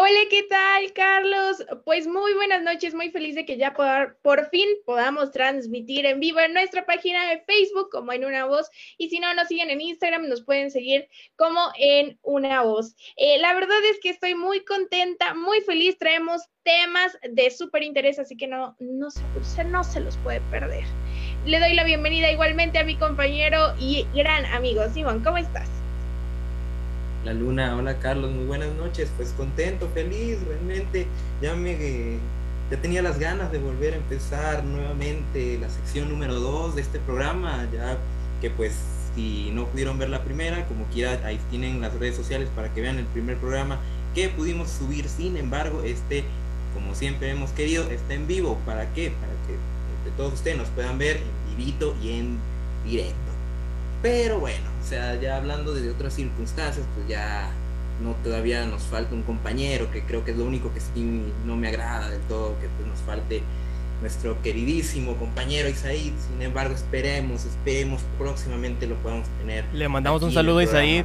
Hola, ¿qué tal, Carlos? Pues muy buenas noches, muy feliz de que ya por, fin podamos transmitir en vivo en nuestra página de Facebook como en una voz. Y si no nos siguen en Instagram, nos pueden seguir como en una voz. Eh, la verdad es que estoy muy contenta, muy feliz. Traemos temas de súper interés, así que no, no, se, no se los puede perder. Le doy la bienvenida igualmente a mi compañero y gran amigo Simón. ¿Cómo estás? La Luna, hola Carlos, muy buenas noches. Pues contento, feliz, realmente. Ya me ya tenía las ganas de volver a empezar nuevamente la sección número 2 de este programa, ya que pues si no pudieron ver la primera, como quiera, ahí tienen las redes sociales para que vean el primer programa que pudimos subir. Sin embargo, este, como siempre hemos querido, está en vivo. ¿Para qué? Para que entre todos ustedes nos puedan ver en vivito y en directo. Pero bueno, o sea, ya hablando de otras circunstancias, pues ya no todavía nos falta un compañero, que creo que es lo único que sí no me agrada del todo, que pues nos falte nuestro queridísimo compañero Isaid. Sin embargo, esperemos, esperemos próximamente lo podamos tener. Le mandamos un saludo a Isaid.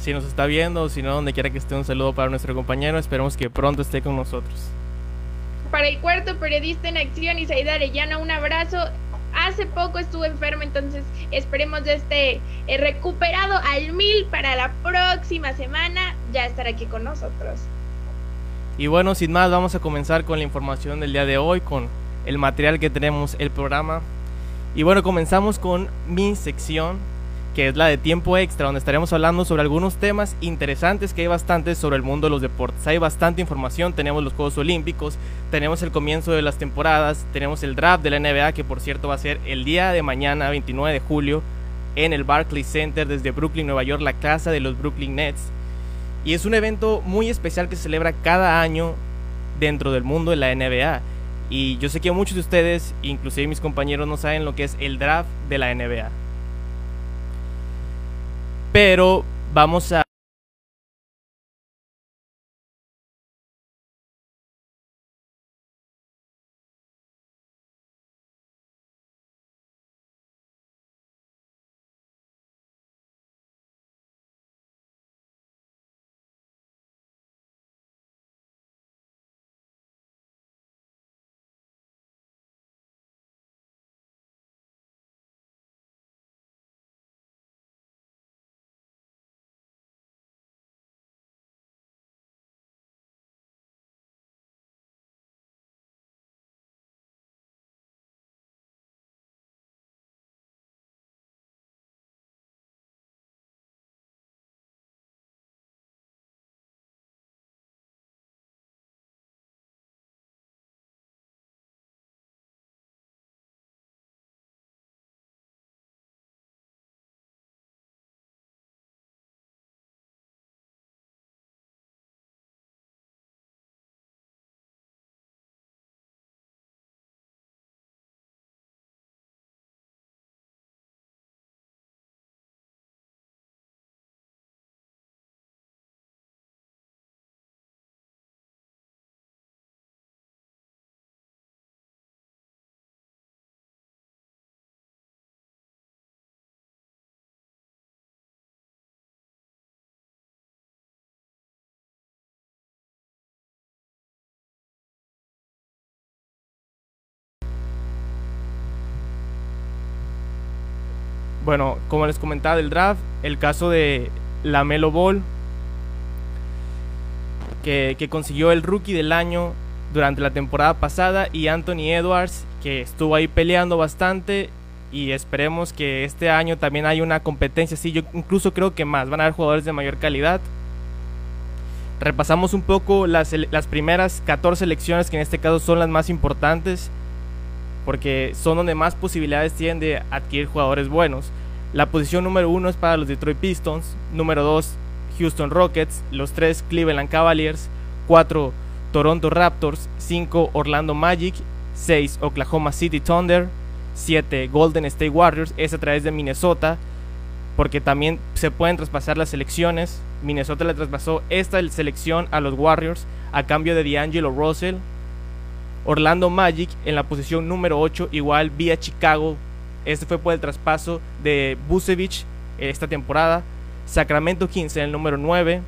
Si nos está viendo, si no, donde quiera que esté, un saludo para nuestro compañero. Esperemos que pronto esté con nosotros. Para el cuarto periodista en acción, Isaid Arellano, un abrazo hace poco estuvo enfermo, entonces esperemos de este eh, recuperado al mil para la próxima semana ya estar aquí con nosotros. Y bueno, sin más, vamos a comenzar con la información del día de hoy, con el material que tenemos, el programa. Y bueno, comenzamos con mi sección que es la de tiempo extra, donde estaremos hablando sobre algunos temas interesantes que hay bastantes sobre el mundo de los deportes. Hay bastante información, tenemos los Juegos Olímpicos, tenemos el comienzo de las temporadas, tenemos el draft de la NBA, que por cierto va a ser el día de mañana, 29 de julio, en el Barclays Center desde Brooklyn, Nueva York, la casa de los Brooklyn Nets. Y es un evento muy especial que se celebra cada año dentro del mundo de la NBA. Y yo sé que muchos de ustedes, inclusive mis compañeros, no saben lo que es el draft de la NBA pero vamos a Bueno, como les comentaba del draft, el caso de la Melo Ball, que, consiguió el rookie del año durante la temporada pasada, y Anthony Edwards, que estuvo ahí peleando bastante. Y esperemos que este año también haya una competencia así. Yo incluso creo que más. Van a haber jugadores de mayor calidad. Repasamos un poco las, las primeras 14 selecciones, que en este caso son las más importantes porque son donde más posibilidades tienen de adquirir jugadores buenos. La posición número uno es para los Detroit Pistons, número dos Houston Rockets, los tres Cleveland Cavaliers, cuatro Toronto Raptors, cinco Orlando Magic, seis Oklahoma City Thunder, siete Golden State Warriors, es a través de Minnesota, porque también se pueden traspasar las selecciones. Minnesota le traspasó esta selección a los Warriors a cambio de D'Angelo Russell, Orlando Magic en la posición número 8, igual vía Chicago. Este fue por el traspaso de Busevich esta temporada. Sacramento Kings en el número 9.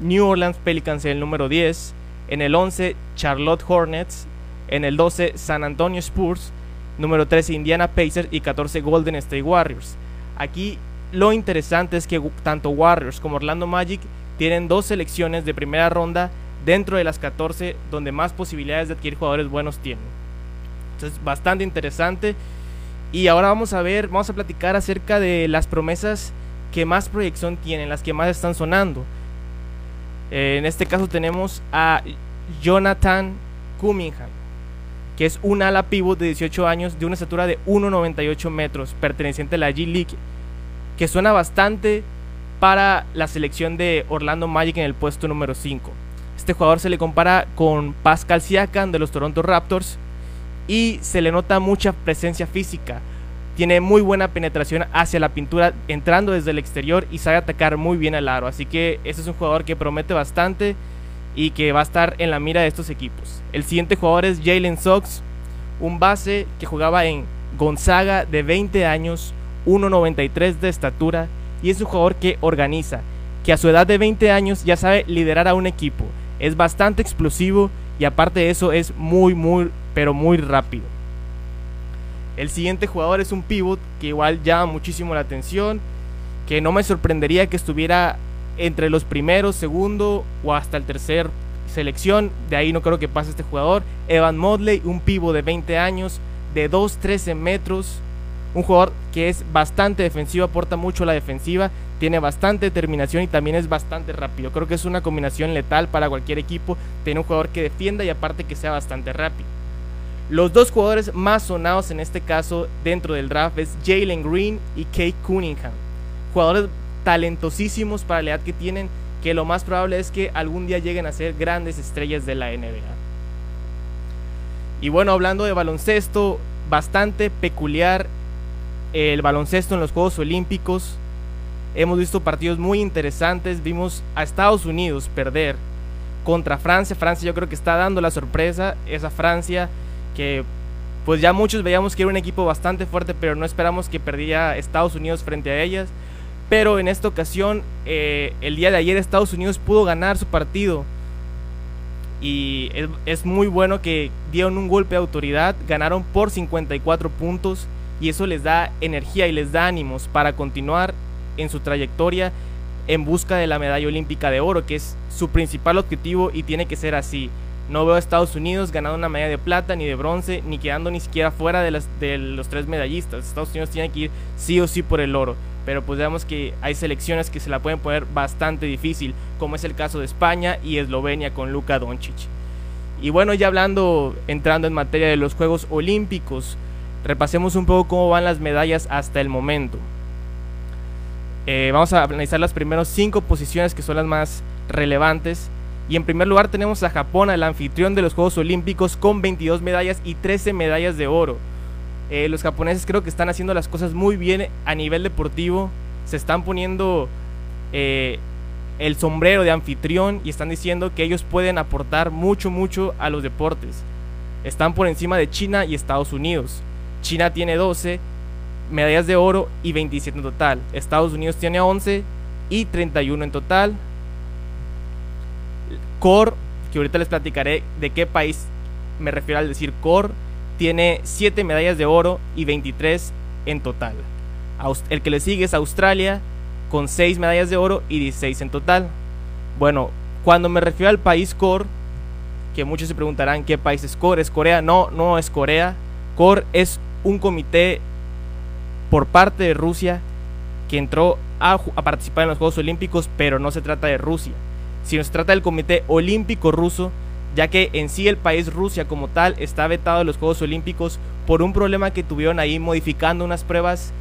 New Orleans Pelicans en el número 10, en el 11 Charlotte Hornets, en el 12 San Antonio Spurs, número 13 Indiana Pacers y 14 Golden State Warriors. Aquí lo interesante es que tanto Warriors como Orlando Magic tienen dos selecciones de primera ronda dentro de las 14 donde más posibilidades de adquirir jugadores buenos tienen. Entonces, bastante interesante. Y ahora vamos a ver, vamos a platicar acerca de las promesas que más proyección tienen, las que más están sonando. Eh, en este caso tenemos a Jonathan Cunningham, que es un ala pivot de 18 años de una estatura de 1,98 metros, perteneciente a la G-League, que suena bastante para la selección de Orlando Magic en el puesto número 5. Este jugador se le compara con Pascal Siakam de los Toronto Raptors y se le nota mucha presencia física. Tiene muy buena penetración hacia la pintura entrando desde el exterior y sabe atacar muy bien al aro. Así que ese es un jugador que promete bastante y que va a estar en la mira de estos equipos. El siguiente jugador es Jalen Sox, un base que jugaba en Gonzaga de 20 años, 1.93 de estatura y es un jugador que organiza, que a su edad de 20 años ya sabe liderar a un equipo. Es bastante explosivo y aparte de eso es muy, muy, pero muy rápido. El siguiente jugador es un pivot que igual llama muchísimo la atención, que no me sorprendería que estuviera entre los primeros, segundo o hasta el tercer selección. De ahí no creo que pase este jugador. Evan Modley, un pivot de 20 años, de 2-13 metros. Un jugador que es bastante defensivo, aporta mucho a la defensiva, tiene bastante determinación y también es bastante rápido. Creo que es una combinación letal para cualquier equipo, tener un jugador que defienda y aparte que sea bastante rápido. Los dos jugadores más sonados en este caso dentro del draft es Jalen Green y Kate Cunningham. Jugadores talentosísimos para la edad que tienen, que lo más probable es que algún día lleguen a ser grandes estrellas de la NBA. Y bueno, hablando de baloncesto, bastante peculiar el baloncesto en los Juegos Olímpicos. Hemos visto partidos muy interesantes. Vimos a Estados Unidos perder contra Francia. Francia yo creo que está dando la sorpresa. Esa Francia que pues ya muchos veíamos que era un equipo bastante fuerte, pero no esperamos que perdiera Estados Unidos frente a ellas. Pero en esta ocasión, eh, el día de ayer Estados Unidos pudo ganar su partido. Y es, es muy bueno que dieron un golpe de autoridad, ganaron por 54 puntos y eso les da energía y les da ánimos para continuar en su trayectoria en busca de la medalla olímpica de oro, que es su principal objetivo y tiene que ser así. No veo a Estados Unidos ganando una medalla de plata ni de bronce, ni quedando ni siquiera fuera de, las, de los tres medallistas. Estados Unidos tiene que ir sí o sí por el oro. Pero pues veamos que hay selecciones que se la pueden poner bastante difícil, como es el caso de España y Eslovenia con Luka Doncic. Y bueno, ya hablando, entrando en materia de los Juegos Olímpicos, repasemos un poco cómo van las medallas hasta el momento. Eh, vamos a analizar las primeras cinco posiciones que son las más relevantes. Y en primer lugar tenemos a Japón, el anfitrión de los Juegos Olímpicos, con 22 medallas y 13 medallas de oro. Eh, los japoneses creo que están haciendo las cosas muy bien a nivel deportivo. Se están poniendo eh, el sombrero de anfitrión y están diciendo que ellos pueden aportar mucho, mucho a los deportes. Están por encima de China y Estados Unidos. China tiene 12 medallas de oro y 27 en total. Estados Unidos tiene 11 y 31 en total. Core, que ahorita les platicaré de qué país me refiero al decir Core, tiene 7 medallas de oro y 23 en total. El que le sigue es Australia con 6 medallas de oro y 16 en total. Bueno, cuando me refiero al país Core, que muchos se preguntarán qué país es Core, ¿es Corea? No, no es Corea. Core es un comité por parte de Rusia que entró a, participar en los Juegos Olímpicos, pero no se trata de Rusia si nos trata del Comité Olímpico Ruso, ya que en sí el país Rusia como tal está vetado de los Juegos Olímpicos por un problema que tuvieron ahí modificando unas pruebas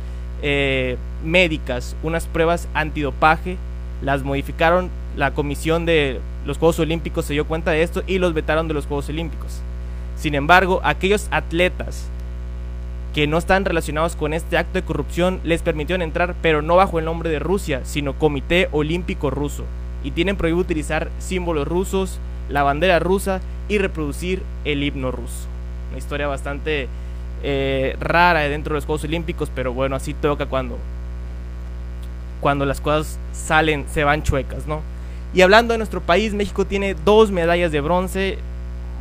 eh, médicas, unas pruebas antidopaje, las modificaron, la comisión de los Juegos Olímpicos se dio cuenta de esto y los vetaron de los Juegos Olímpicos. Sin embargo, aquellos atletas que no están relacionados con este acto de corrupción les permitieron entrar, pero no bajo el nombre de Rusia, sino Comité Olímpico Ruso y tienen prohibido utilizar símbolos rusos, la bandera rusa y reproducir el himno ruso. Una historia bastante eh, rara dentro de los Juegos Olímpicos, pero bueno, así toca cuando, cuando las cosas salen, se van chuecas, ¿no? Y hablando de nuestro país, México tiene dos medallas de bronce.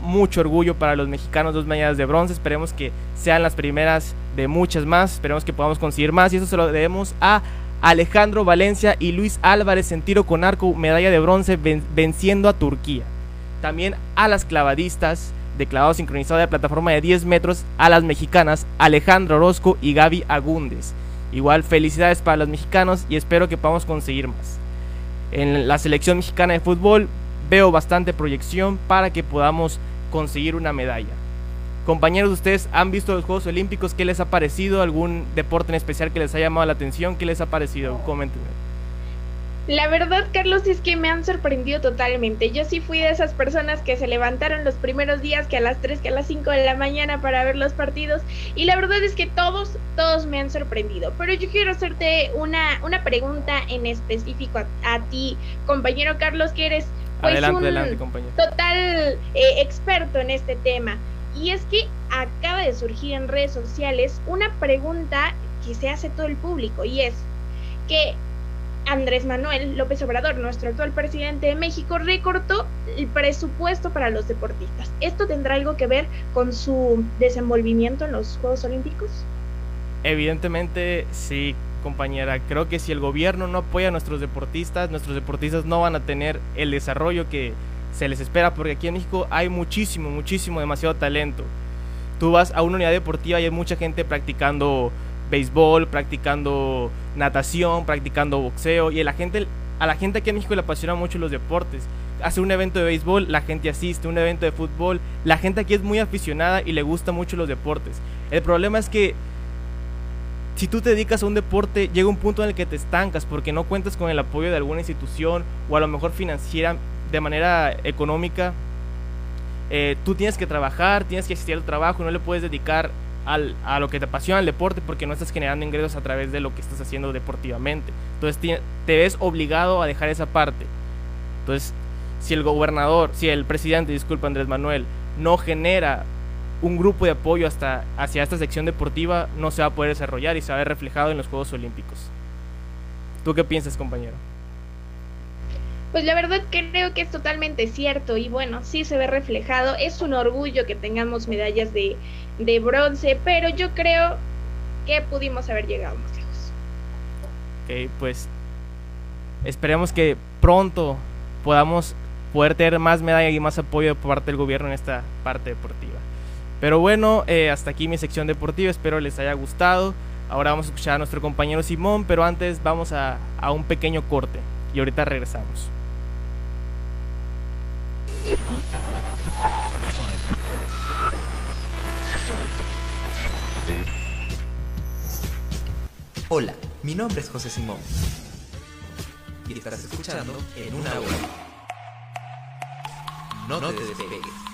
Mucho orgullo para los mexicanos, dos medallas de bronce. Esperemos que sean las primeras de muchas más. Esperemos que podamos conseguir más. Y eso se lo debemos a Alejandro Valencia y Luis Álvarez en tiro con arco, medalla de bronce, venciendo a Turquía. También a las clavadistas de clavado sincronizado de plataforma de 10 metros, a las mexicanas Alejandro Orozco y Gaby Agúndez. Igual felicidades para los mexicanos y espero que podamos conseguir más. En la selección mexicana de fútbol veo bastante proyección para que podamos conseguir una medalla. Compañeros, ¿ustedes han visto los Juegos Olímpicos? ¿Qué les ha parecido? ¿Algún deporte en especial que les haya llamado la atención? ¿Qué les ha parecido? Coméntenme. La verdad, Carlos, es que me han sorprendido totalmente. Yo sí fui de esas personas que se levantaron los primeros días, que a las 3, que a las 5 de la mañana para ver los partidos. Y la verdad es que todos, todos me han sorprendido. Pero yo quiero hacerte una, una pregunta en específico a, ti, compañero Carlos, que eres pues, un total eh, experto en este tema. Y es que acaba de surgir en redes sociales una pregunta que se hace todo el público y es que Andrés Manuel López Obrador, nuestro actual presidente de México, recortó el presupuesto para los deportistas. ¿Esto tendrá algo que ver con su desenvolvimiento en los Juegos Olímpicos? Evidentemente sí, compañera. Creo que si el gobierno no apoya a nuestros deportistas, nuestros deportistas no van a tener el desarrollo que se les espera, porque aquí en México hay muchísimo, muchísimo, demasiado talento. Tú vas a una unidad deportiva y hay mucha gente practicando béisbol, practicando natación, practicando boxeo y la gente a la gente aquí en México le apasiona mucho los deportes. Hace un evento de béisbol, la gente asiste, un evento de fútbol, la gente aquí es muy aficionada y le gusta mucho los deportes. El problema es que si tú te dedicas a un deporte, llega un punto en el que te estancas porque no cuentas con el apoyo de alguna institución o a lo mejor financiera, de manera económica, eh, tú tienes que trabajar, tienes que asistir al trabajo, no le puedes dedicar al, a lo que te apasiona el deporte porque no estás generando ingresos a través de lo que estás haciendo deportivamente. Entonces te ves obligado a dejar esa parte. Entonces, si el gobernador, si el presidente, disculpa Andrés Manuel, no genera un grupo de apoyo hasta hacia esta sección deportiva, no se va a poder desarrollar y se va a ver reflejado en los Juegos Olímpicos. ¿Tú qué piensas, compañero? Pues la verdad creo que es totalmente cierto y bueno, sí se ve reflejado. Es un orgullo que tengamos medallas de, de bronce, pero yo creo que pudimos haber llegado más lejos. Ok, pues esperemos que pronto podamos poder tener más medallas y más apoyo por parte del gobierno en esta parte deportiva. Pero bueno, eh, hasta aquí mi sección deportiva, espero les haya gustado. Ahora vamos a escuchar a nuestro compañero Simón, pero antes vamos a, a un pequeño corte y ahorita regresamos. Hola, mi nombre es José Simón y estarás escuchando en una hora. No te despegues.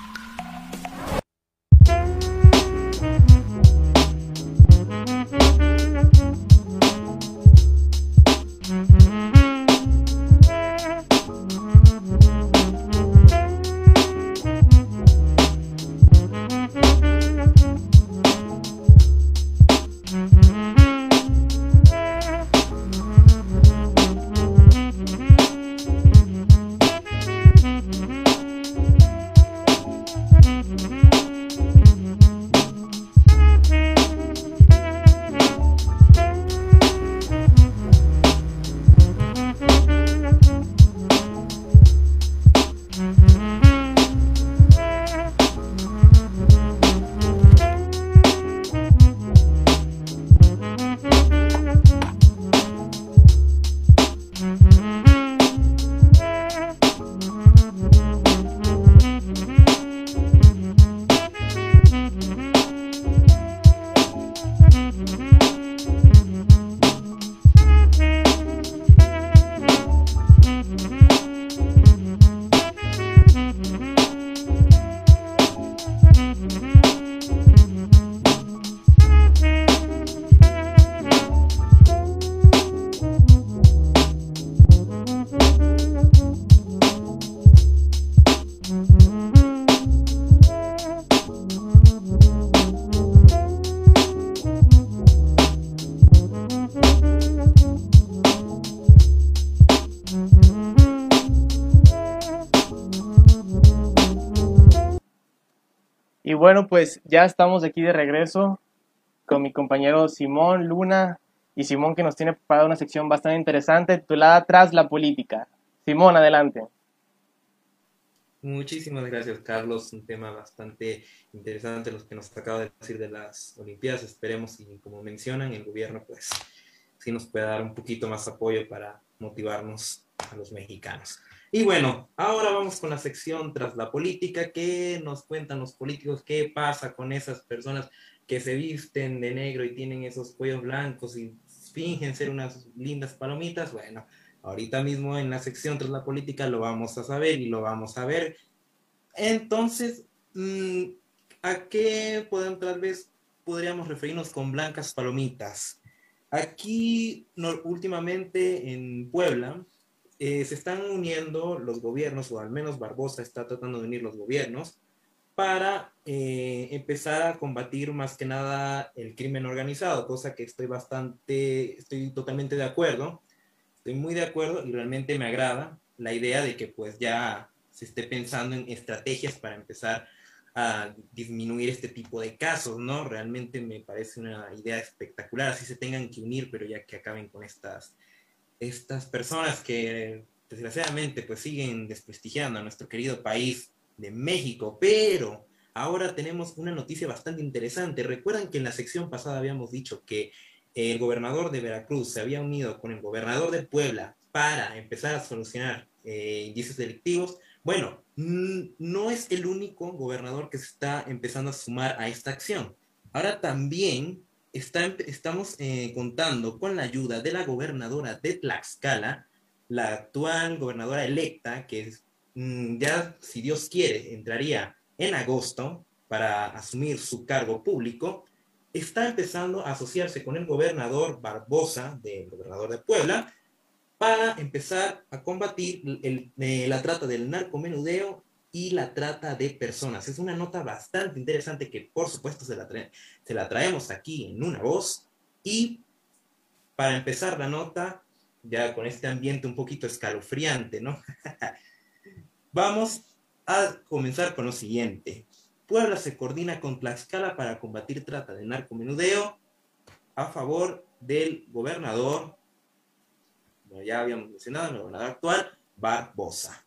Bueno, pues ya estamos aquí de regreso con mi compañero Simón Luna y Simón que nos tiene preparada una sección bastante interesante titulada Tras la política. Simón, adelante. Muchísimas gracias, Carlos. Un tema bastante interesante los que nos acaba de decir de las Olimpiadas. Esperemos y como mencionan, el gobierno pues sí nos pueda dar un poquito más apoyo para motivarnos a los mexicanos. Y bueno, ahora vamos con la sección tras la política. ¿Qué nos cuentan los políticos? ¿Qué pasa con esas personas que se visten de negro y tienen esos cuellos blancos y fingen ser unas lindas palomitas? Bueno, ahorita mismo en la sección tras la política lo vamos a saber y lo vamos a ver. Entonces, mm, ¿a qué podemos, tal vez podríamos referirnos con blancas palomitas? Aquí, últimamente en Puebla, eh, se están uniendo los gobiernos, o al menos Barbosa está tratando de unir los gobiernos, para eh, empezar a combatir más que nada el crimen organizado, cosa que estoy bastante, estoy totalmente de acuerdo, estoy muy de acuerdo y realmente me agrada la idea de que pues ya se esté pensando en estrategias para empezar a disminuir este tipo de casos, ¿no? Realmente me parece una idea espectacular, así se tengan que unir, pero ya que acaben con estas estas personas que desgraciadamente pues siguen desprestigiando a nuestro querido país de México, pero ahora tenemos una noticia bastante interesante. Recuerdan que en la sección pasada habíamos dicho que el gobernador de Veracruz se había unido con el gobernador de Puebla para empezar a solucionar eh, indicios delictivos. Bueno, no es el único gobernador que se está empezando a sumar a esta acción. Ahora también estamos eh, contando con la ayuda de la gobernadora de Tlaxcala, la actual gobernadora electa, que mm, ya, si Dios quiere, entraría en agosto para asumir su cargo público, está empezando a asociarse con el gobernador Barbosa, del gobernador de Puebla, para empezar a combatir eh, la trata del narcomenudeo y la trata de personas. Es una nota bastante interesante que por supuesto se la, se la traemos aquí en una voz. Y para empezar la nota, ya con este ambiente un poquito escalofriante, ¿no? Vamos a comenzar con lo siguiente. Puebla se coordina con Tlaxcala para combatir trata de narcomenudeo a favor del gobernador, ya habíamos mencionado, el gobernador actual, Barbosa.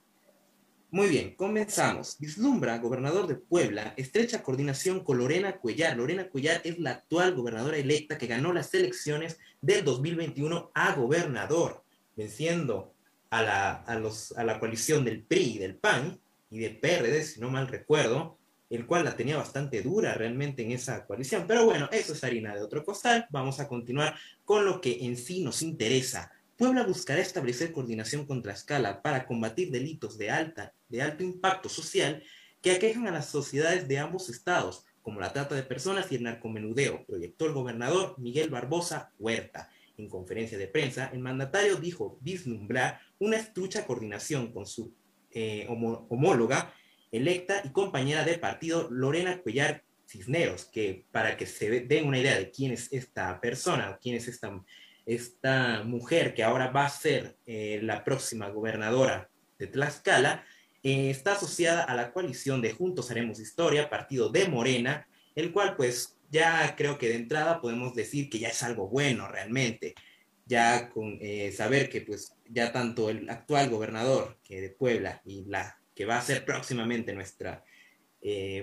Muy bien, comenzamos. Vislumbra, gobernador de Puebla, estrecha coordinación con Lorena Cuellar. Lorena Cuellar es la actual gobernadora electa que ganó las elecciones del 2021 a gobernador, venciendo a la, a los, a la coalición del PRI del PAN y del PRD, si no mal recuerdo, el cual la tenía bastante dura realmente en esa coalición. Pero bueno, eso es harina de otro costal. Vamos a continuar con lo que en sí nos interesa. Puebla buscará establecer coordinación contra escala para combatir delitos de, alta, de alto impacto social que aquejan a las sociedades de ambos estados, como la trata de personas y el narcomenudeo, proyectó el gobernador Miguel Barbosa Huerta. En conferencia de prensa, el mandatario dijo vislumbrar una estrecha coordinación con su eh, homóloga electa y compañera de partido Lorena Cuellar Cisneros, que para que se den una idea de quién es esta persona, quién es esta esta mujer que ahora va a ser eh, la próxima gobernadora de Tlaxcala, eh, está asociada a la coalición de Juntos Haremos Historia, partido de Morena, el cual pues ya creo que de entrada podemos decir que ya es algo bueno realmente, ya con eh, saber que pues ya tanto el actual gobernador que de Puebla y la que va a ser próximamente nuestra,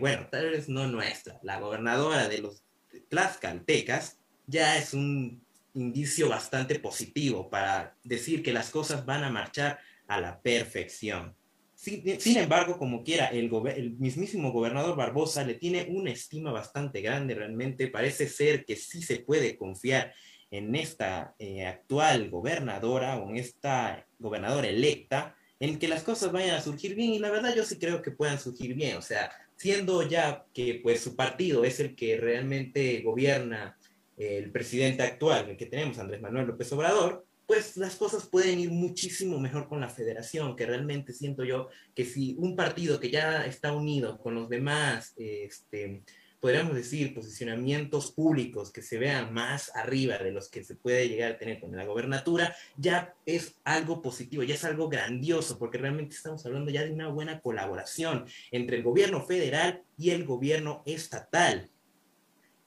bueno, tal vez no nuestra, la gobernadora de los tlaxcaltecas, ya es un indicio bastante positivo para decir que las cosas van a marchar a la perfección. Sin, embargo, como quiera, el, el, mismísimo gobernador Barbosa le tiene una estima bastante grande, realmente. Parece ser que sí se puede confiar en esta eh, actual gobernadora o en esta gobernadora electa, en que las cosas vayan a surgir bien. Y la verdad yo sí creo que puedan surgir bien, o sea, siendo ya que pues su partido es el que realmente gobierna el presidente actual, el que tenemos, Andrés Manuel López Obrador, pues las cosas pueden ir muchísimo mejor con la federación, que realmente siento yo que si un partido que ya está unido con los demás este, podríamos decir, posicionamientos públicos que se vean más arriba de los que se puede llegar a tener con la gobernatura, ya es algo positivo, ya es algo grandioso, porque realmente estamos hablando ya de una buena colaboración entre el gobierno federal y el gobierno estatal.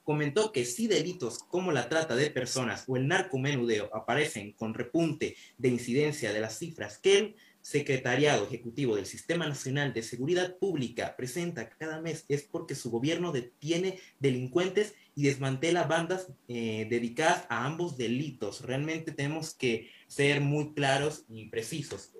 Comentó que si delitos como la trata de personas o el narcomenudeo aparecen con repunte de incidencia de las cifras que él Secretariado Ejecutivo del Sistema Nacional de Seguridad Pública presenta cada mes es porque su gobierno detiene delincuentes y desmantela bandas eh, dedicadas a ambos delitos. Realmente tenemos que ser muy claros y precisos.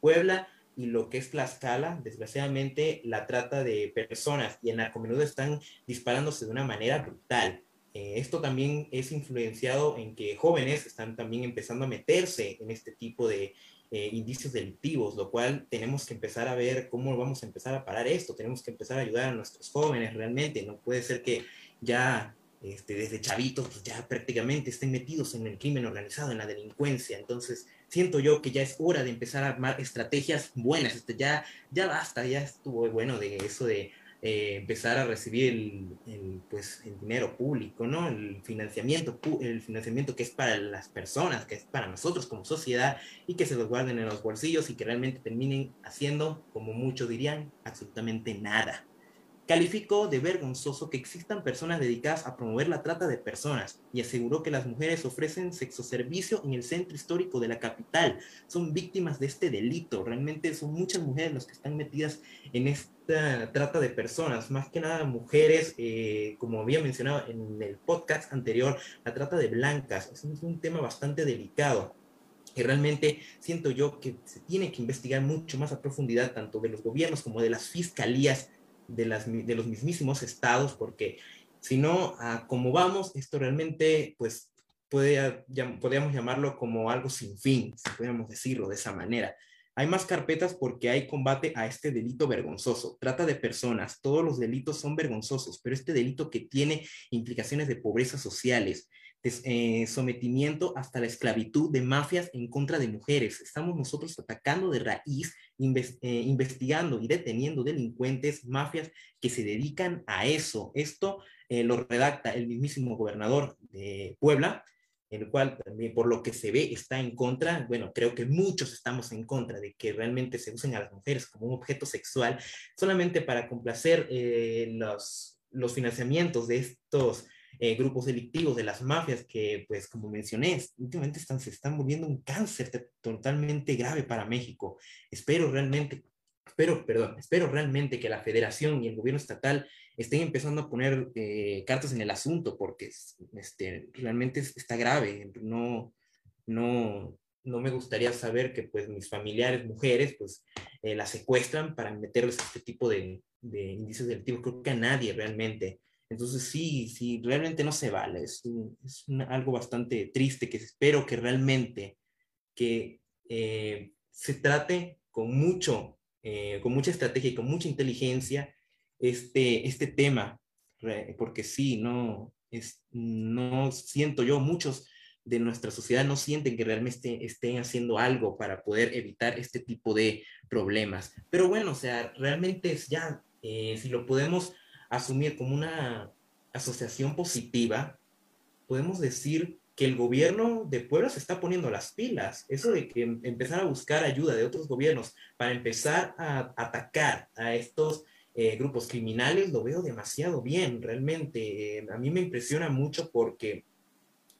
Puebla y lo que es Tlaxcala, desgraciadamente, la trata de personas y el narcomenudo están disparándose de una manera brutal. Eh, esto también es influenciado en que jóvenes están también empezando a meterse en este tipo de eh, indicios delictivos, lo cual tenemos que empezar a ver cómo vamos a empezar a parar esto, tenemos que empezar a ayudar a nuestros jóvenes realmente, no puede ser que ya este, desde chavitos pues ya prácticamente estén metidos en el crimen organizado, en la delincuencia, entonces siento yo que ya es hora de empezar a armar estrategias buenas, este, ya, ya basta, ya estuvo bueno de eso de eh, empezar a recibir el, pues, el dinero público, ¿no? El financiamiento, el financiamiento que es para las personas, que es para nosotros como sociedad y que se los guarden en los bolsillos y que realmente terminen haciendo, como muchos dirían, absolutamente nada. Calificó de vergonzoso que existan personas dedicadas a promover la trata de personas y aseguró que las mujeres ofrecen sexo servicio en el centro histórico de la capital. Son víctimas de este delito. Realmente son muchas mujeres las que están metidas en esta trata de personas. Más que nada mujeres, eh, como había mencionado en el podcast anterior, la trata de blancas. Es un tema bastante delicado y realmente siento yo que se tiene que investigar mucho más a profundidad tanto de los gobiernos como de las fiscalías de, los mismísimos estados, porque si no, a vamos, esto realmente, pues, puede, podríamos llamarlo como algo sin fin, si pudiéramos decirlo de esa manera. Hay más carpetas porque hay combate a este delito vergonzoso. Trata de personas. Todos los delitos son vergonzosos, pero este delito que tiene implicaciones de pobreza sociales, eh, sometimiento hasta la esclavitud de mafias en contra de mujeres. Estamos nosotros atacando de raíz, eh, investigando y deteniendo delincuentes, mafias que se dedican a eso. Esto eh, lo redacta el mismísimo gobernador de Puebla, el cual por lo que se ve está en contra, bueno, creo que muchos estamos en contra de que realmente se usen a las mujeres como un objeto sexual solamente para complacer los, los financiamientos de estos eh, grupos delictivos, de las mafias que, pues, como mencioné, últimamente están, se están volviendo un cáncer totalmente grave para México. Espero realmente, espero, perdón, espero realmente que la federación y el gobierno estatal estén empezando a poner eh, cartas en el asunto porque este, realmente está grave. No, no, no me gustaría saber que pues mis familiares, mujeres, pues eh, las secuestran para meterles este tipo de, de indicios delictivos. Creo que a nadie realmente. Entonces sí, sí, realmente no se vale. Es, es algo bastante triste que espero que realmente que eh, se trate con mucho, eh, con mucha estrategia y con mucha inteligencia este, este tema, porque sí, no, es, no siento yo, muchos de nuestra sociedad no sienten que realmente estén haciendo algo para poder evitar este tipo de problemas. Pero bueno, o sea, realmente es ya, eh, si lo podemos asumir como una asociación positiva, podemos decir que el gobierno de Puebla se está poniendo las pilas. Eso de que em, empezar a buscar ayuda de otros gobiernos para empezar a atacar a estos eh, grupos criminales lo veo demasiado bien, realmente. Eh, a mí me impresiona mucho porque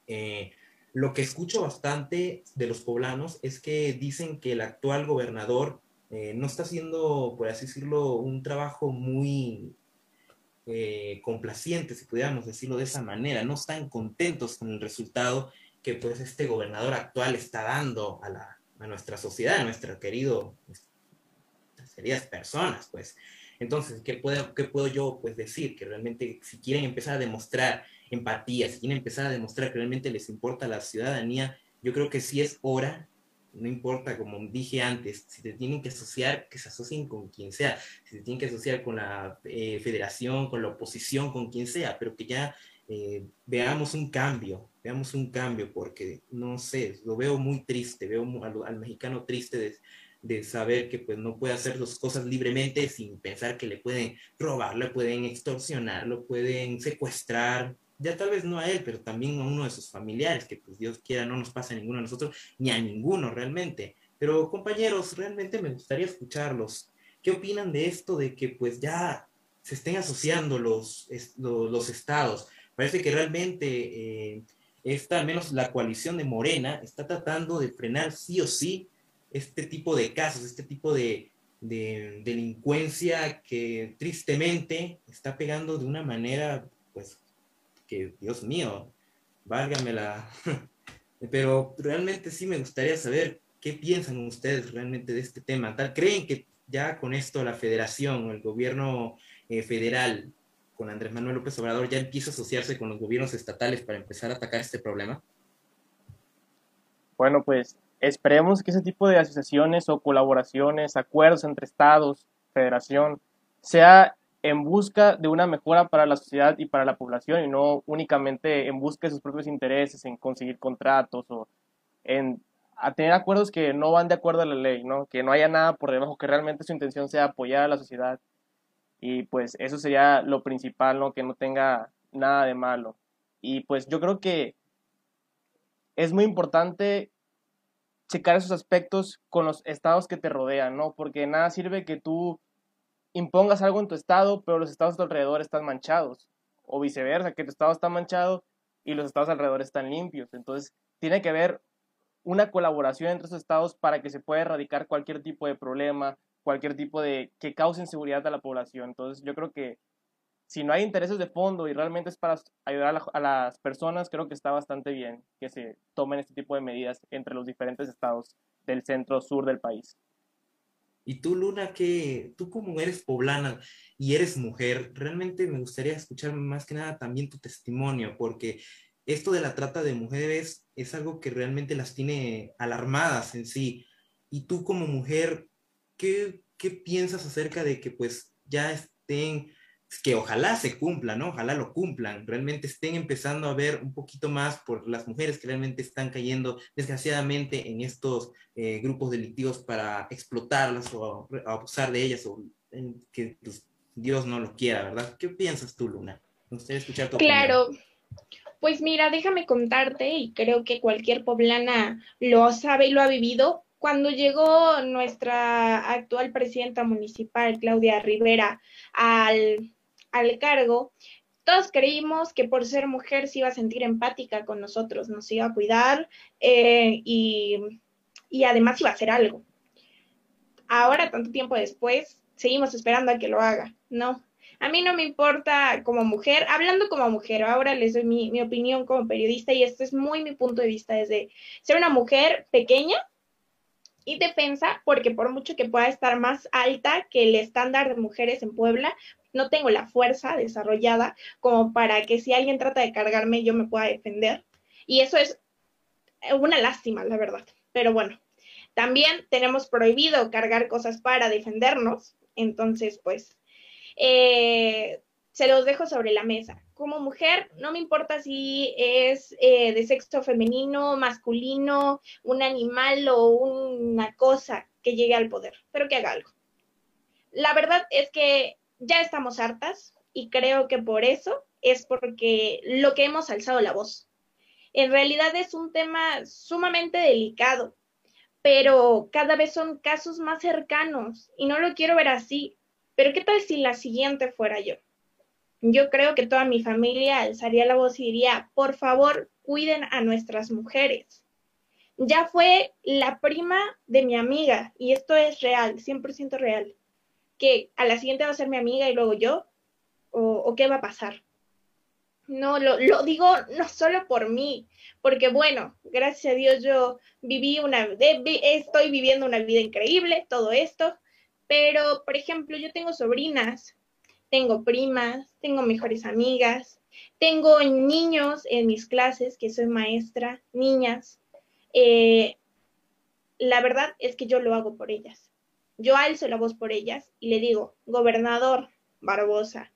eh, lo que escucho bastante de los poblanos es que dicen que el actual gobernador no está haciendo, por así decirlo, un trabajo muy eh, complacientes, si pudiéramos decirlo de esa manera, no están contentos con el resultado que pues este gobernador actual está dando a, la, a nuestra sociedad, a nuestro querido, queridas personas, pues. Entonces, ¿qué puedo, ¿qué puedo yo pues decir? Que realmente si quieren empezar a demostrar empatía, si quieren empezar a demostrar que realmente les importa la ciudadanía, yo creo que sí es hora no importa, como dije antes, si te tienen que asociar, que se asocien con quien sea, si te tienen que asociar con la eh, federación, con la oposición, con quien sea, pero que ya eh, veamos un cambio, veamos un cambio, porque no sé, lo veo muy triste, veo al, mexicano triste de saber que pues no puede hacer las cosas libremente sin pensar que le pueden robar, le pueden extorsionar, lo pueden secuestrar, ya tal vez no a él, pero también a uno de sus familiares, que pues Dios quiera no nos pase a ninguno de nosotros, ni a ninguno realmente. Pero compañeros, realmente me gustaría escucharlos. ¿Qué opinan de esto de que pues ya se estén asociando los, estados? Parece que realmente eh, esta, al menos la coalición de Morena, está tratando de frenar sí o sí este tipo de casos, este tipo de, de delincuencia que tristemente está pegando de una manera pues que, Dios mío, válgamela. Pero realmente sí me gustaría saber qué piensan ustedes realmente de este tema. ¿Creen que ya con esto la federación o el gobierno eh, federal con Andrés Manuel López Obrador ya empieza a asociarse con los gobiernos estatales para empezar a atacar este problema? Bueno, pues esperemos que ese tipo de asociaciones o colaboraciones, acuerdos entre estados, federación, sea en busca de una mejora para la sociedad y para la población y no únicamente en busca de sus propios intereses, en conseguir contratos o en tener acuerdos que no van de acuerdo a la ley, ¿no? Que no haya nada por debajo, que realmente su intención sea apoyar a la sociedad. Y pues eso sería lo principal, ¿no? Que no tenga nada de malo. Y pues yo creo que es muy importante checar esos aspectos con los estados que te rodean, ¿no? Porque nada sirve que tú impongas algo en tu estado, pero los estados a tu alrededor están manchados. O viceversa, que tu estado está manchado y los estados alrededor están limpios. Entonces, tiene que haber una colaboración entre esos estados para que se pueda erradicar cualquier tipo de problema, cualquier tipo de que cause inseguridad a la población. Entonces, yo creo que si no hay intereses de fondo y realmente es para ayudar a, a, las personas, creo que está bastante bien que se tomen este tipo de medidas entre los diferentes estados del centro sur del país. Y tú, Luna, que tú como eres poblana y eres mujer, realmente me gustaría escuchar más que nada también tu testimonio, porque esto de la trata de mujeres es algo que realmente las tiene alarmadas en sí. Y tú como mujer, ¿qué, qué piensas acerca de que pues ya estén que ojalá se cumpla, ¿no? Ojalá lo cumplan, realmente estén empezando a ver un poquito más por las mujeres que realmente están cayendo desgraciadamente en estos eh, grupos delictivos para explotarlas o abusar de ellas o que pues, Dios no lo quiera, ¿verdad? ¿Qué piensas tú, Luna? Gustaría escuchar tu Claro. Pues mira, déjame contarte, y creo que cualquier poblana lo sabe y lo ha vivido, cuando llegó nuestra actual presidenta municipal, Claudia Rivera, al al cargo, todos creímos que por ser mujer se iba a sentir empática con nosotros, nos iba a cuidar eh, y, y además iba a hacer algo. Ahora, tanto tiempo después, seguimos esperando a que lo haga. No, a mí no me importa como mujer, hablando como mujer, ahora les doy mi, mi, opinión como periodista y este es muy mi punto de vista desde ser una mujer pequeña y defensa, porque por mucho que pueda estar más alta que el estándar de mujeres en Puebla, no tengo la fuerza desarrollada como para que si alguien trata de cargarme yo me pueda defender. Y eso es una lástima, la verdad. Pero bueno, también tenemos prohibido cargar cosas para defendernos. Entonces, pues, eh, se los dejo sobre la mesa. Como mujer, no me importa si es eh, de sexo femenino, masculino, un animal o una cosa que llegue al poder, pero que haga algo. La verdad es que ya estamos hartas y creo que por eso es porque lo que hemos alzado la voz. En realidad es un tema sumamente delicado, pero cada vez son casos más cercanos y no lo quiero ver así. Pero ¿qué tal si la siguiente fuera yo? Yo creo que toda mi familia alzaría la voz y diría, por favor, cuiden a nuestras mujeres. Ya fue la prima de mi amiga, y esto es real, 100% real, que a la siguiente va a ser mi amiga y luego yo, o, qué va a pasar. No, lo, lo, digo no solo por mí, porque bueno, gracias a Dios yo viví una, estoy viviendo una vida increíble, todo esto, pero por ejemplo, yo tengo sobrinas tengo primas, tengo mejores amigas, tengo niños en mis clases, que soy maestra, niñas. Eh, la verdad es que yo lo hago por ellas. Yo alzo la voz por ellas y le digo, gobernador Barbosa,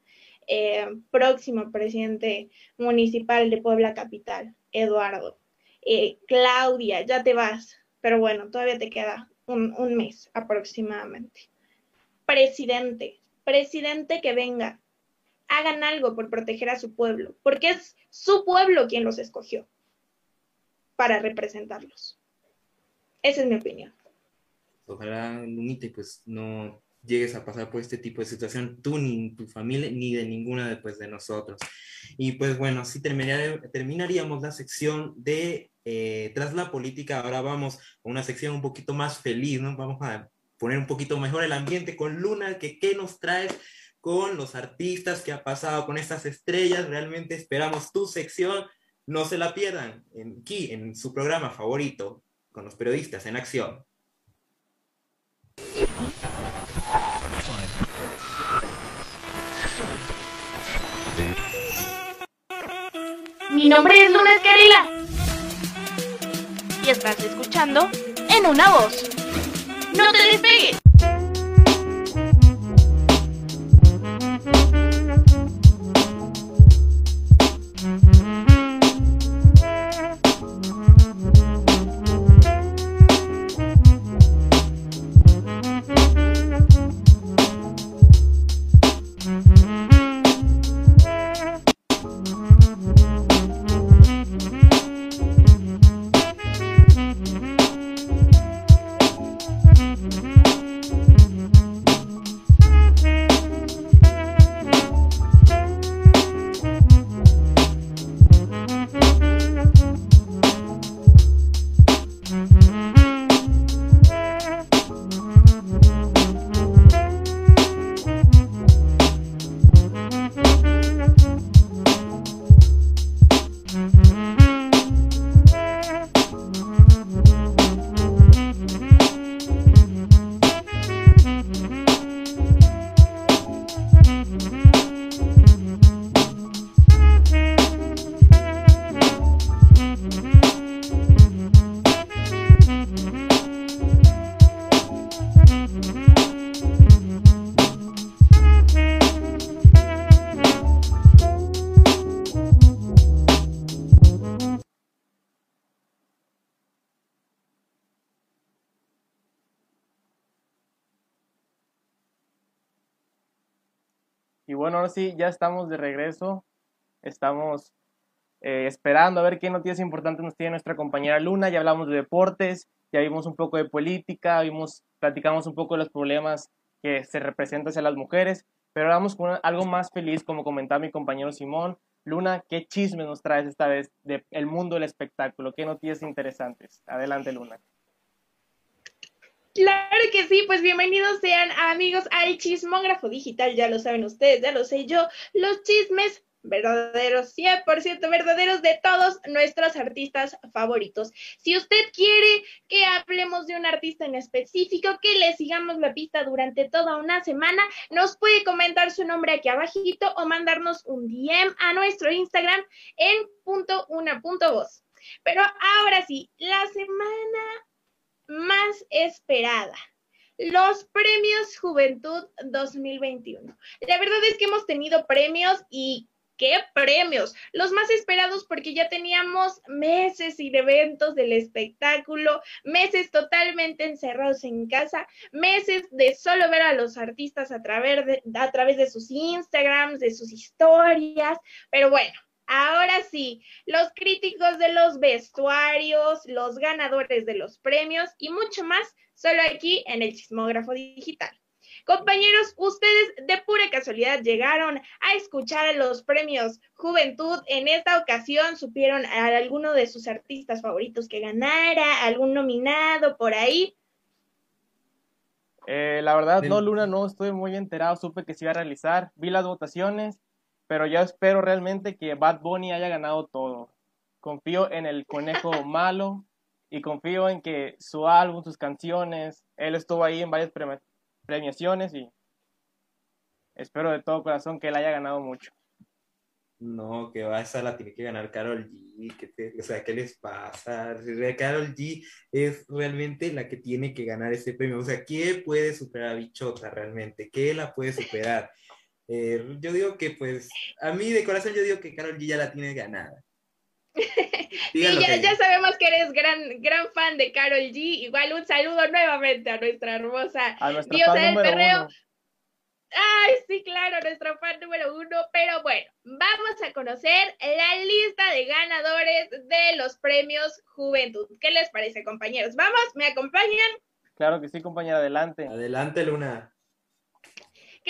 eh, próximo presidente municipal de Puebla Capital, Eduardo, eh, Claudia, ya te vas, pero bueno, todavía te queda un, un mes aproximadamente. Presidente, presidente que venga, hagan algo por proteger a su pueblo, porque es su pueblo quien los escogió para representarlos. Esa es mi opinión. Ojalá, Lunita, pues no llegues a pasar por este tipo de situación, tú ni tu familia, ni de ninguna de, pues, de nosotros. Y pues bueno, así terminaríamos la sección de eh, Tras la Política. Ahora vamos a una sección un poquito más feliz, ¿no? Vamos a poner un poquito mejor el ambiente con Luna, que qué nos traes con los artistas que ha pasado, con estas estrellas. Realmente esperamos tu sección. No se la pierdan aquí en su programa favorito, con los periodistas en acción. Mi nombre es Luna Escarila. Y estás escuchando en una voz. ¡No te despegues! Bueno, ahora sí, ya estamos de regreso. Estamos eh, esperando a ver qué noticias importantes nos tiene nuestra compañera Luna. Ya hablamos de deportes, ya vimos un poco de política, vimos, platicamos un poco de los problemas que se representan hacia las mujeres, pero ahora vamos con algo más feliz, como comentaba mi compañero Simón. Luna, ¿qué chismes nos traes esta vez del mundo del espectáculo? ¿Qué noticias interesantes? Adelante, Luna. Claro que sí, pues bienvenidos sean amigos al chismógrafo digital, ya lo saben ustedes, ya lo sé yo, los chismes verdaderos, 100% verdaderos de todos nuestros artistas favoritos. Si usted quiere que hablemos de un artista en específico, que le sigamos la pista durante toda una semana, nos puede comentar su nombre aquí abajito o mandarnos un DM a nuestro Instagram en punto una punto voz. Pero ahora sí, la semana más esperada. Los premios Juventud 2021. La verdad es que hemos tenido premios y qué premios, los más esperados porque ya teníamos meses y de eventos del espectáculo, meses totalmente encerrados en casa, meses de solo ver a los artistas a través de, a través de sus Instagrams, de sus historias, pero bueno, Ahora sí, los críticos de los vestuarios, los ganadores de los premios y mucho más, solo aquí en el Chismógrafo Digital. Compañeros, ustedes de pura casualidad llegaron a escuchar los premios Juventud. En esta ocasión supieron a alguno de sus artistas favoritos que ganara, algún nominado por ahí. Eh, la verdad, no, Luna, no estoy muy enterado. Supe que se iba a realizar. Vi las votaciones pero yo espero realmente que Bad Bunny haya ganado todo. Confío en el conejo malo y confío en que su álbum, sus canciones, él estuvo ahí en varias premiaciones y espero de todo corazón que él haya ganado mucho. No, que va, esa la tiene que ganar Carol G. o sea, ¿qué les pasa? Carol G es realmente la que tiene que ganar ese premio. O sea, ¿qué puede superar a Bichota realmente? ¿Qué la puede superar? Eh, yo digo que, pues, a mí de corazón yo digo que Carol G ya la tiene ganada. y ya, ya, sabemos que eres gran, gran fan de Carol G. Igual un saludo nuevamente a nuestra hermosa diosa del perreo. Ay, sí, claro, nuestro fan número uno. Pero bueno, vamos a conocer la lista de ganadores de los premios Juventud. ¿Qué les parece, compañeros? Vamos, ¿me acompañan? Claro que sí, compañera, adelante. Adelante, Luna.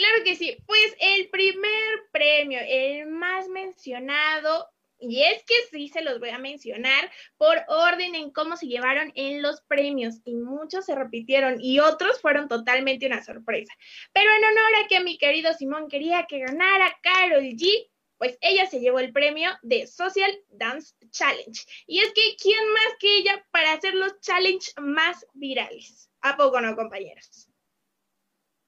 Claro que sí. Pues el primer premio, el más mencionado, y es que sí se los voy a mencionar por orden en cómo se llevaron en los premios y muchos se repitieron y otros fueron totalmente una sorpresa. Pero en honor a que mi querido Simón quería que ganara Carol G, pues ella se llevó el premio de Social Dance Challenge. Y es que, ¿quién más que ella para hacer los challenge más virales? ¿A poco no, compañeros?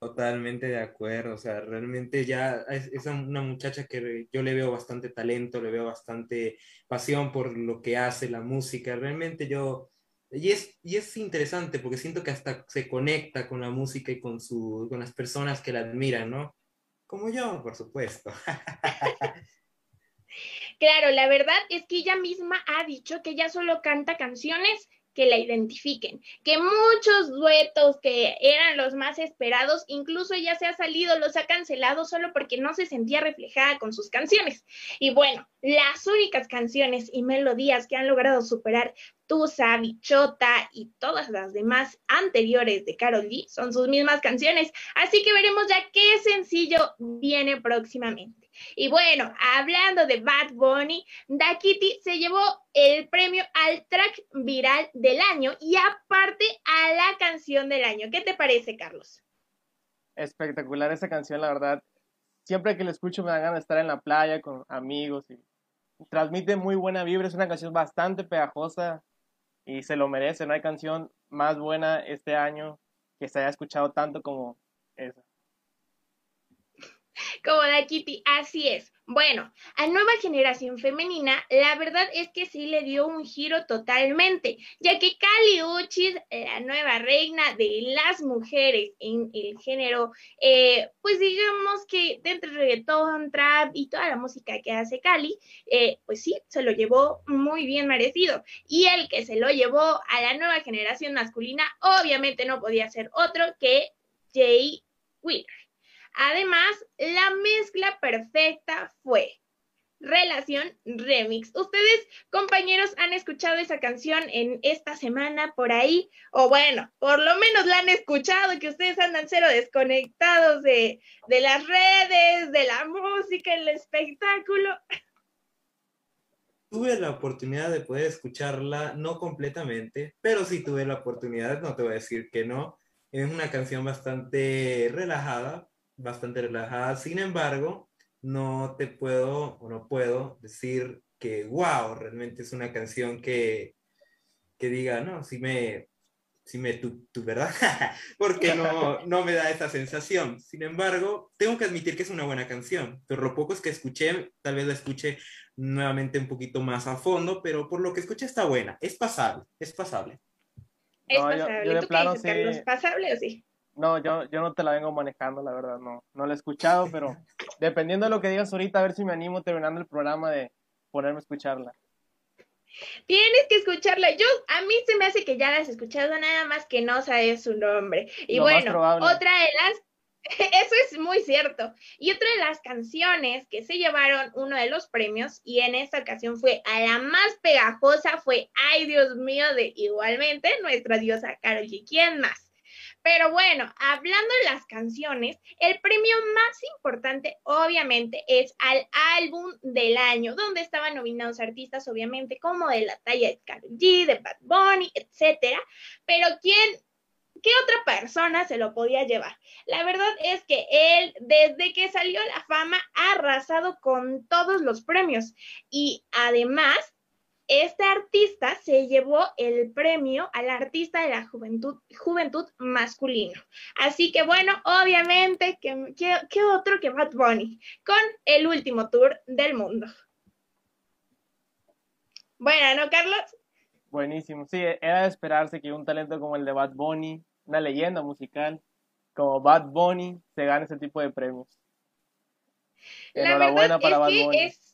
Totalmente de acuerdo, o sea, realmente ya es, una muchacha que yo le veo bastante talento, le veo bastante pasión por lo que hace, la música, realmente yo, y es, y es interesante porque siento que hasta se conecta con la música y con, su, con las personas que la admiran, ¿no? Como yo, por supuesto. Claro, la verdad es que ella misma ha dicho que ella solo canta canciones que la identifiquen, que muchos duetos que eran los más esperados, incluso ya se ha salido, los ha cancelado solo porque no se sentía reflejada con sus canciones. Y bueno, las únicas canciones y melodías que han logrado superar Tusa, Bichota y todas las demás anteriores de Carol G son sus mismas canciones, así que veremos ya qué sencillo viene próximamente. Y bueno, hablando de Bad Bunny, Da Kitty se llevó el premio al track viral del año y aparte a la canción del año. ¿Qué te parece, Carlos? Espectacular esa canción, la verdad. Siempre que la escucho me da ganas de estar en la playa con amigos y transmite muy buena vibra. Es una canción bastante pegajosa y se lo merece. No hay canción más buena este año que se haya escuchado tanto como esa como la Kitty, así es. Bueno, a nueva generación femenina, la verdad es que sí le dio un giro totalmente, ya que Kali Uchis, la nueva reina de las mujeres en el género, eh, pues digamos que dentro del reggaetón, trap y toda la música que hace Kali, eh, pues sí, se lo llevó muy bien merecido. Y el que se lo llevó a la nueva generación masculina, obviamente no podía ser otro que Jay Wheeler. Además, la mezcla perfecta fue Relación Remix. ¿Ustedes, compañeros, han escuchado esa canción en esta semana por ahí? O bueno, por lo menos la han escuchado, que ustedes andan cero desconectados de, de las redes, de la música, el espectáculo. Tuve la oportunidad de poder escucharla, no completamente, pero sí tuve la oportunidad, no te voy a decir que no. Es una canción bastante relajada, bastante relajada. Sin embargo, no te puedo o no puedo decir que, wow, realmente es una canción que, que diga, no, si me, si me, tu, ¿verdad? Porque no, no me da esa sensación. Sin embargo, tengo que admitir que es una buena canción. Pero lo poco es que escuché, tal vez la escuché nuevamente un poquito más a fondo, pero por lo que escuché está buena. Es pasable, es pasable. Es pasable. ¿Tú qué dices, Carlos? ¿Pasable o sí? No, yo, yo no te la vengo manejando, la verdad, no. No la he escuchado, pero dependiendo de lo que digas ahorita, a ver si me animo terminando el programa de ponerme a escucharla. Tienes que escucharla. Yo, a mí se me hace que ya la has escuchado, nada más que no sabes su nombre. Y bueno, otra de las, eso es muy cierto. Y otra de las canciones que se llevaron uno de los premios, y en esta ocasión fue a la más pegajosa, fue Ay Dios mío, de igualmente nuestra diosa Karol G. ¿Quién más? Pero bueno, hablando de las canciones, el premio más importante obviamente es al álbum del año, donde estaban nominados artistas obviamente como de la talla de Karol G, de Bad Bunny, etcétera. Pero quién ¿qué otra persona se lo podía llevar? La verdad es que él, desde que salió la fama, ha arrasado con todos los premios y además este artista se llevó el premio al artista de la juventud, juventud masculino. Así que bueno, obviamente, ¿qué, otro que Bad Bunny? Con el último tour del mundo. Bueno, ¿no, Carlos? Buenísimo, sí, era de esperarse que un talento como el de Bad Bunny, una leyenda musical como Bad Bunny, se gane ese tipo de premios. Enhorabuena para Bad Bunny. Es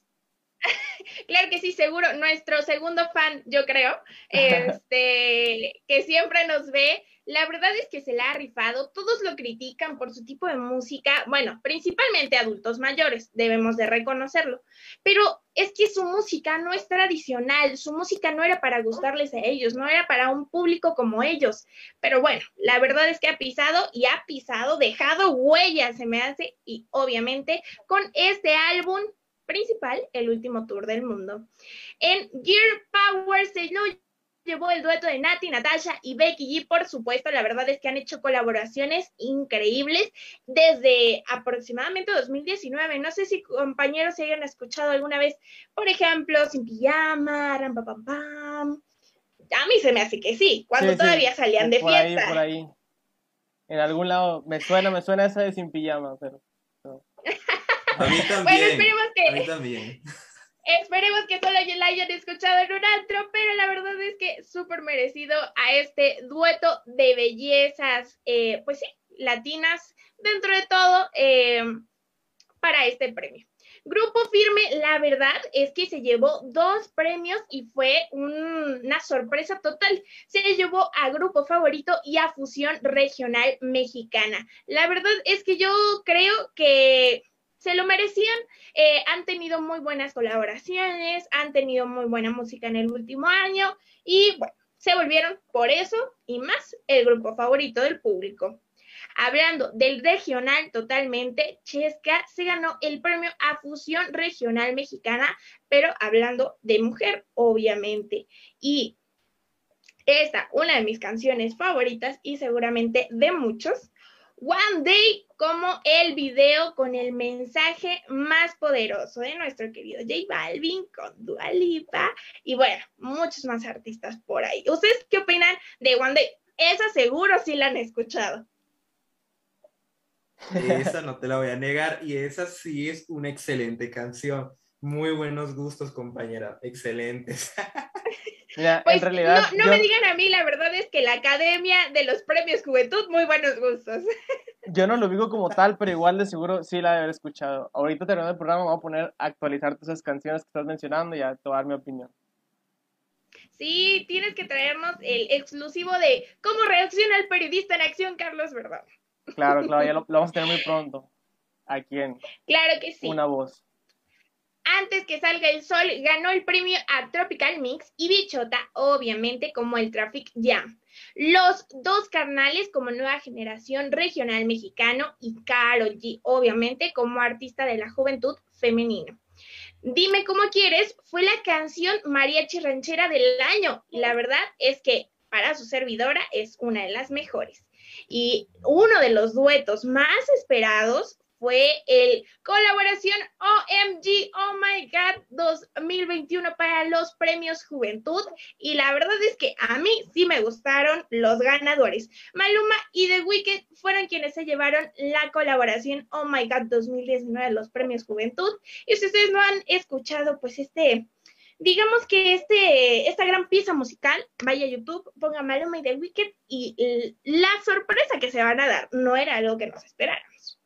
Claro que sí, seguro. Nuestro segundo fan, yo creo, este, que siempre nos ve. La verdad es que se la ha rifado. Todos lo critican por su tipo de música. Bueno, principalmente adultos mayores, debemos de reconocerlo. Pero es que su música no es tradicional. Su música no era para gustarles a ellos, no era para un público como ellos. Pero bueno, la verdad es que ha pisado y ha pisado, dejado huellas, se me hace. Y obviamente con este álbum principal, el último tour del mundo. En Gear Power se lo llevó el dueto de Nati, Natasha y Becky G, por supuesto. La verdad es que han hecho colaboraciones increíbles desde aproximadamente 2019. No sé si compañeros se hayan escuchado alguna vez, por ejemplo, Sin Pijama, Ram Pam Pam. A mí se me hace que sí, cuando todavía salían de por fiesta. Ahí, por ahí. En algún lado me suena, me suena esa de Sin Pijama, pero. A mí también. Bueno, esperemos que. A mí también. Esperemos que solo la hayan escuchado en un antro, pero la verdad es que súper merecido a este dueto de bellezas, eh, pues sí, latinas, dentro de todo, eh, para este premio. Grupo Firme, la verdad es que se llevó dos premios y fue una sorpresa total. Se llevó a Grupo Favorito y a Fusión Regional Mexicana. La verdad es que yo creo que se lo merecían. Eh, han tenido muy buenas colaboraciones, han tenido muy buena música en el último año y bueno, se volvieron por eso y más el grupo favorito del público. Hablando del regional totalmente, Chesca se ganó el premio a Fusión Regional Mexicana, pero hablando de mujer, obviamente. Y esta, una de mis canciones favoritas y seguramente de muchos, One Day como el video con el mensaje más poderoso de nuestro querido J Balvin con Dua Lipa y bueno, muchos más artistas por ahí. ¿Ustedes qué opinan de One Day? Esa seguro sí la han escuchado. Esa no te la voy a negar y esa sí es una excelente canción. Muy buenos gustos, compañera. Excelentes. Mira, Pues en realidad. no, no yo, me digan a mí, la verdad es que la Academia de los Premios Juventud, muy buenos gustos. Yo no lo digo como tal, pero igual de seguro sí la he de haber escuchado. Ahorita terminando el programa, voy a poner a actualizar todas esas canciones que estás mencionando y a tomar mi opinión. Sí, tienes que traernos el exclusivo de cómo reacciona el periodista en acción, Carlos, ¿verdad? Claro, claro, ya lo, lo vamos a tener muy pronto. Aquí en Claro que sí. Una Voz. Antes que salga el sol, ganó el premio a Tropical Mix y Bichota, obviamente, como el Traffic Jam. Los dos carnales como nueva generación regional mexicano y Karol G, obviamente, como artista de la juventud femenino. Dime cómo quieres fue la canción mariachi ranchera del año y la verdad es que para su servidora es una de las mejores. Y uno de los duetos más esperados fue el colaboración OMG Oh My God 2021 para los premios Juventud y la verdad es que a mí sí me gustaron los ganadores. Maluma y The Wicked fueron quienes se llevaron la colaboración Oh My God 2019 de los premios Juventud y si ustedes no han escuchado pues este digamos que este, esta gran pieza musical, vaya a YouTube, ponga Maluma y The Wicked y la sorpresa que se van a dar no era algo que nos esperáramos.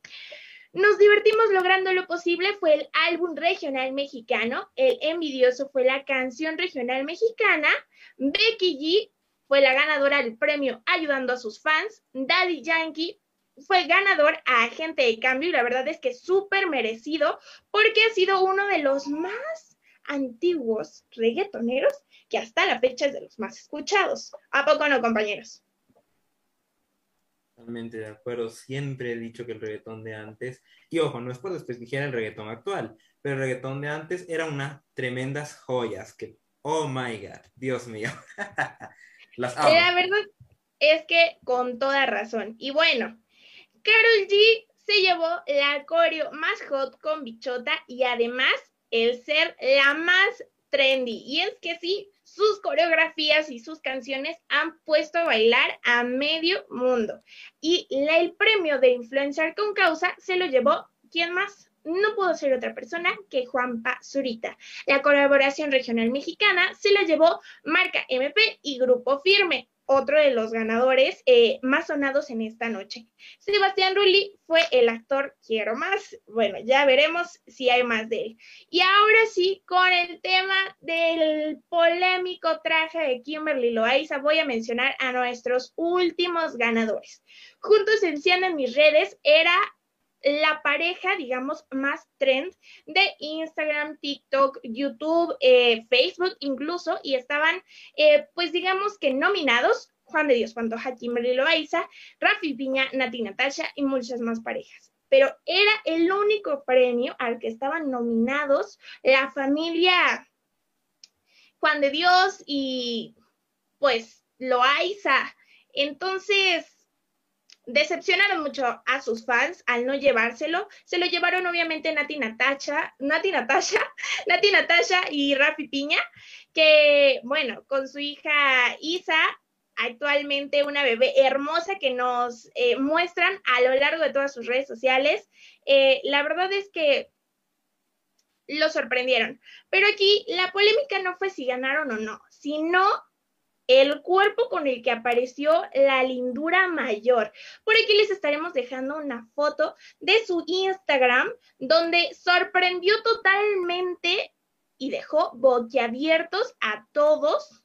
Nos divertimos logrando lo posible, fue el álbum regional mexicano, el envidioso fue la canción regional mexicana, Becky G fue la ganadora del premio ayudando a sus fans, Daddy Yankee fue ganador a Agente de Cambio y la verdad es que súper merecido porque ha sido uno de los más antiguos reggaetoneros que hasta la fecha es de los más escuchados. ¿A poco no, compañeros? Totalmente de acuerdo. Siempre he dicho que el reggaetón de antes, y ojo, no es por desprestigiar el reggaetón actual, pero el reggaetón de antes era unas tremendas joyas que, oh my god, Dios mío. Las amo. La verdad es que con toda razón. Y bueno, Carol G se llevó la coreo más hot con bichota y además el ser la más trendy. Y es que sí, sus coreografías y sus canciones han puesto a bailar a medio mundo. Y el premio de Influencer con Causa se lo llevó, ¿quién más? No pudo ser otra persona que Juanpa Zurita. La colaboración regional mexicana se la llevó Marca MP y Grupo Firme. Otro de los ganadores eh, más sonados en esta noche. Sebastián Rulli fue el actor Quiero Más. Bueno, ya veremos si hay más de él. Y ahora sí, con el tema del polémico traje de Kimberly Loaiza, voy a mencionar a nuestros últimos ganadores. Juntos encienden mis redes era la pareja, digamos, más trend de Instagram, TikTok, YouTube, eh, Facebook incluso, y estaban, eh, pues digamos que nominados Juan de Dios Pantoja, Kimberly Loaiza, Rafi Piña, Nati Natasha y muchas más parejas. Pero era el único premio al que estaban nominados la familia Juan de Dios y pues Loaiza. Entonces, decepcionaron mucho a sus fans al no llevárselo. Se lo llevaron obviamente Nati Natasha, Nati Natasha, Nati Natasha y Rafi Piña, que bueno, con su hija Isa, actualmente una bebé hermosa que nos eh, muestran a lo largo de todas sus redes sociales. Eh, la verdad es que lo sorprendieron. Pero aquí la polémica no fue si ganaron o no, sino el cuerpo con el que apareció la lindura mayor. Por aquí les estaremos dejando una foto de su Instagram donde sorprendió totalmente y dejó boquiabiertos a todos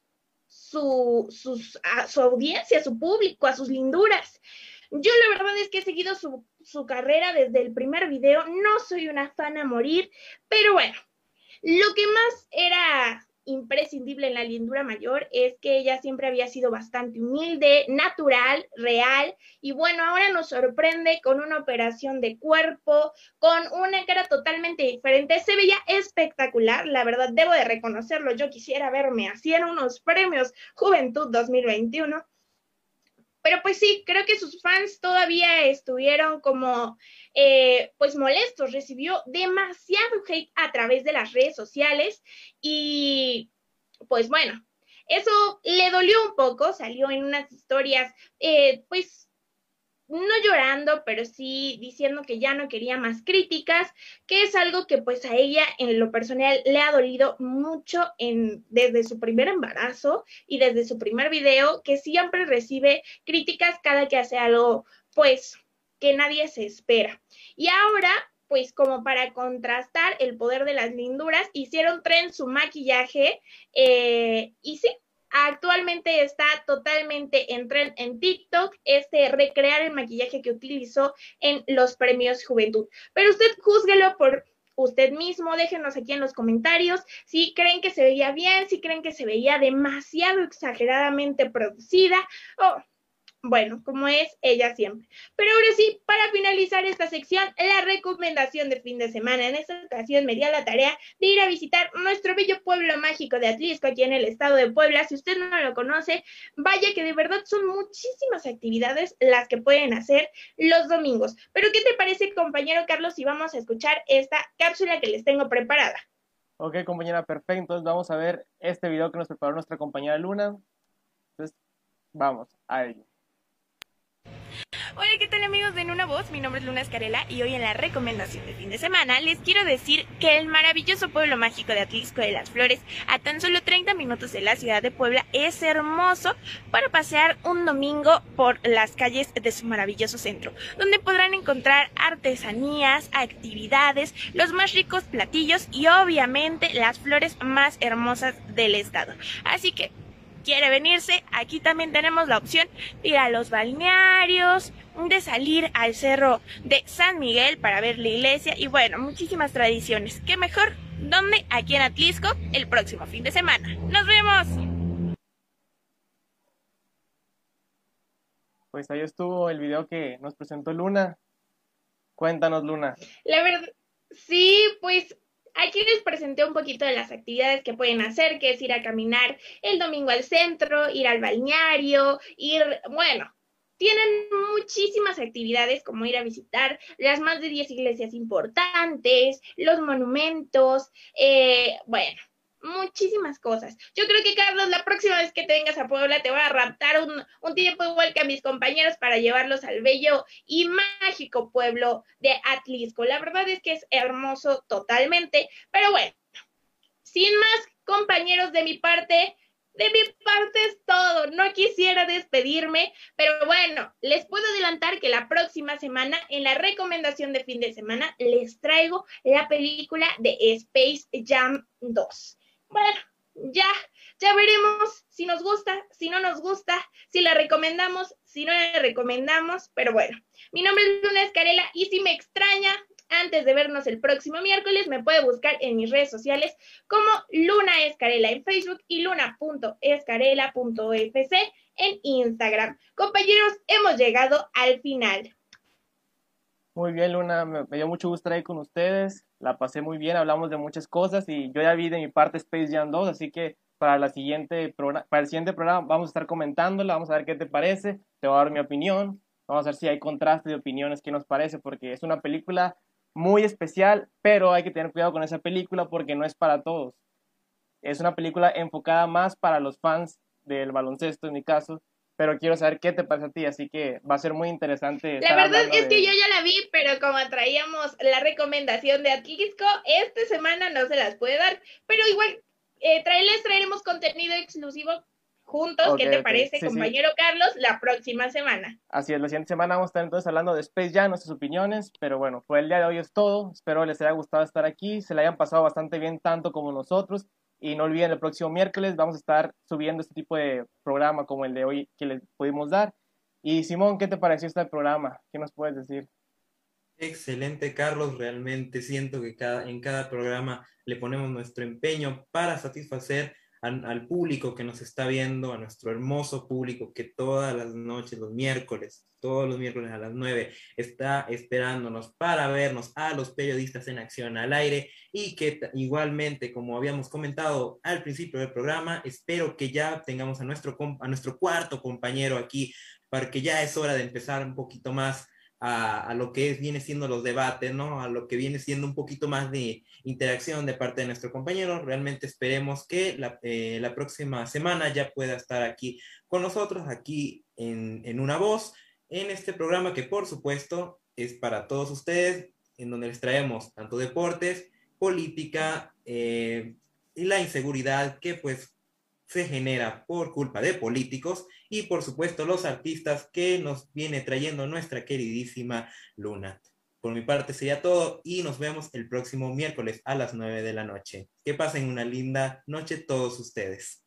su, a su audiencia, a su público, a sus linduras. Yo la verdad es que he seguido su, su carrera desde el primer video, no soy una fan a morir, pero bueno, lo que más era imprescindible en la lindura mayor es que ella siempre había sido bastante humilde, natural, real y bueno, ahora nos sorprende con una operación de cuerpo, con una cara totalmente diferente. Se veía espectacular, la verdad, debo de reconocerlo. Yo quisiera verme así en unos premios Juventud 2021. Pero pues sí, creo que sus fans todavía estuvieron como eh, pues molestos, recibió demasiado hate a través de las redes sociales y pues bueno, eso le dolió un poco, salió en unas historias eh, pues no llorando, pero sí diciendo que ya no quería más críticas, que es algo que pues a ella en lo personal le ha dolido mucho en, desde su primer embarazo y desde su primer video, que siempre recibe críticas cada que hace algo pues que nadie se espera. Y ahora pues como para contrastar el poder de las linduras, hicieron tren su maquillaje eh, y sí, Actualmente está totalmente en en TikTok, este recrear el maquillaje que utilizó en los premios Juventud. Pero usted júzguelo por usted mismo, déjenos aquí en los comentarios si creen que se veía bien, si creen que se veía demasiado exageradamente producida o bueno, como es ella siempre. Pero ahora sí, para finalizar esta sección, la recomendación de fin de semana. En esta ocasión me di a la tarea de ir a visitar nuestro bello pueblo mágico de Atlisco, aquí en el estado de Puebla. Si usted no lo conoce, vaya que de verdad son muchísimas actividades las que pueden hacer los domingos. Pero ¿qué te parece, compañero Carlos, si vamos a escuchar esta cápsula que les tengo preparada? Ok, compañera, perfecto. Entonces vamos a ver este video que nos preparó nuestra compañera Luna. Entonces, vamos a ello. Hola, ¿qué tal amigos de Una Voz? Mi nombre es Luna Escarela y hoy en la recomendación de fin de semana les quiero decir que el maravilloso pueblo mágico de Atlisco de las Flores, a tan solo 30 minutos de la ciudad de Puebla, es hermoso para pasear un domingo por las calles de su maravilloso centro, donde podrán encontrar artesanías, actividades, los más ricos platillos y obviamente las flores más hermosas del estado. Así que quiere venirse, aquí también tenemos la opción de ir a los balnearios, de salir al cerro de San Miguel para ver la iglesia y bueno, muchísimas tradiciones. ¿Qué mejor? ¿Dónde? Aquí en Atlisco el próximo fin de semana. ¡Nos vemos! Pues ahí estuvo el video que nos presentó Luna. Cuéntanos, Luna. La verdad, sí, pues Aquí les presenté un poquito de las actividades que pueden hacer, que es ir a caminar el domingo al centro, ir al balneario, ir, bueno, tienen muchísimas actividades como ir a visitar las más de 10 iglesias importantes, los monumentos, eh, bueno, muchísimas cosas. Yo creo que, Carlos, la próxima vez que te vengas a Puebla te voy a raptar un, un, tiempo igual que a mis compañeros para llevarlos al bello y mágico pueblo de Atlisco. La verdad es que es hermoso totalmente, pero bueno, sin más compañeros de mi parte, de mi parte es todo. No quisiera despedirme, pero bueno, les puedo adelantar que la próxima semana, en la recomendación de fin de semana, les traigo la película de Space Jam 2. Bueno, ya, ya veremos si nos gusta, si no nos gusta, si la recomendamos, si no la recomendamos, pero bueno, mi nombre es Luna Escarela y si me extraña, antes de vernos el próximo miércoles, me puede buscar en mis redes como Luna Escarela en Facebook y luna.escarela.fc en Instagram. Compañeros, hemos llegado al final. Muy bien, Luna, me, dio mucho gusto estar ahí con ustedes. La pasé muy bien, hablamos de muchas cosas y yo ya vi de mi parte Space Jam 2, así que para, la siguiente para el siguiente programa vamos a estar comentándola, vamos a ver qué te parece, te voy a dar mi opinión, vamos a ver si hay contraste de opiniones, qué nos parece, porque es una película muy especial, pero hay que tener cuidado con esa película porque no es para todos. Es una película enfocada más para los fans del baloncesto, en mi caso, pero quiero saber qué te parece a ti, así que va a ser muy interesante. La verdad es que yo ya la vi, pero como traíamos la recomendación de Atlisco, esta semana no se las puede dar, pero igual eh, les traeremos contenido exclusivo juntos. ¿Qué te parece, compañero Carlos, la próxima semana? Así es, la siguiente semana vamos a estar entonces hablando de Space Jam, nuestras opiniones, pero bueno, por el día de hoy es todo. Espero les haya gustado estar aquí, se le hayan pasado bastante bien tanto como nosotros. Y no olviden, el próximo miércoles vamos a estar subiendo este tipo de programa como el de hoy que les pudimos dar. Y Simón, ¿qué te pareció este programa? ¿Qué nos puedes decir? Excelente, Carlos. Realmente siento que cada, en cada programa le ponemos nuestro empeño para satisfacer al, público que nos está viendo, a nuestro hermoso público que todas las noches, los miércoles, todos los miércoles a las 9, está esperándonos para vernos a los periodistas en acción al aire y que igualmente, como habíamos comentado al principio del programa, espero que ya tengamos a nuestro, a nuestro cuarto compañero aquí, para que ya es hora de empezar un poquito más a, lo que viene siendo los debates, ¿no? A lo que viene siendo un poquito más de interacción de parte de nuestro compañero. Realmente esperemos que la, eh, próxima semana ya pueda estar aquí con nosotros, aquí en, en, Una Voz, en este programa que por supuesto es para todos ustedes, en donde les traemos tanto deportes, política eh, y la inseguridad que pues se genera por culpa de políticos y por supuesto los artistas que nos viene trayendo nuestra queridísima Luna. Por mi parte sería todo y nos vemos el próximo miércoles a las 9 de la noche. Que pasen una linda noche todos ustedes.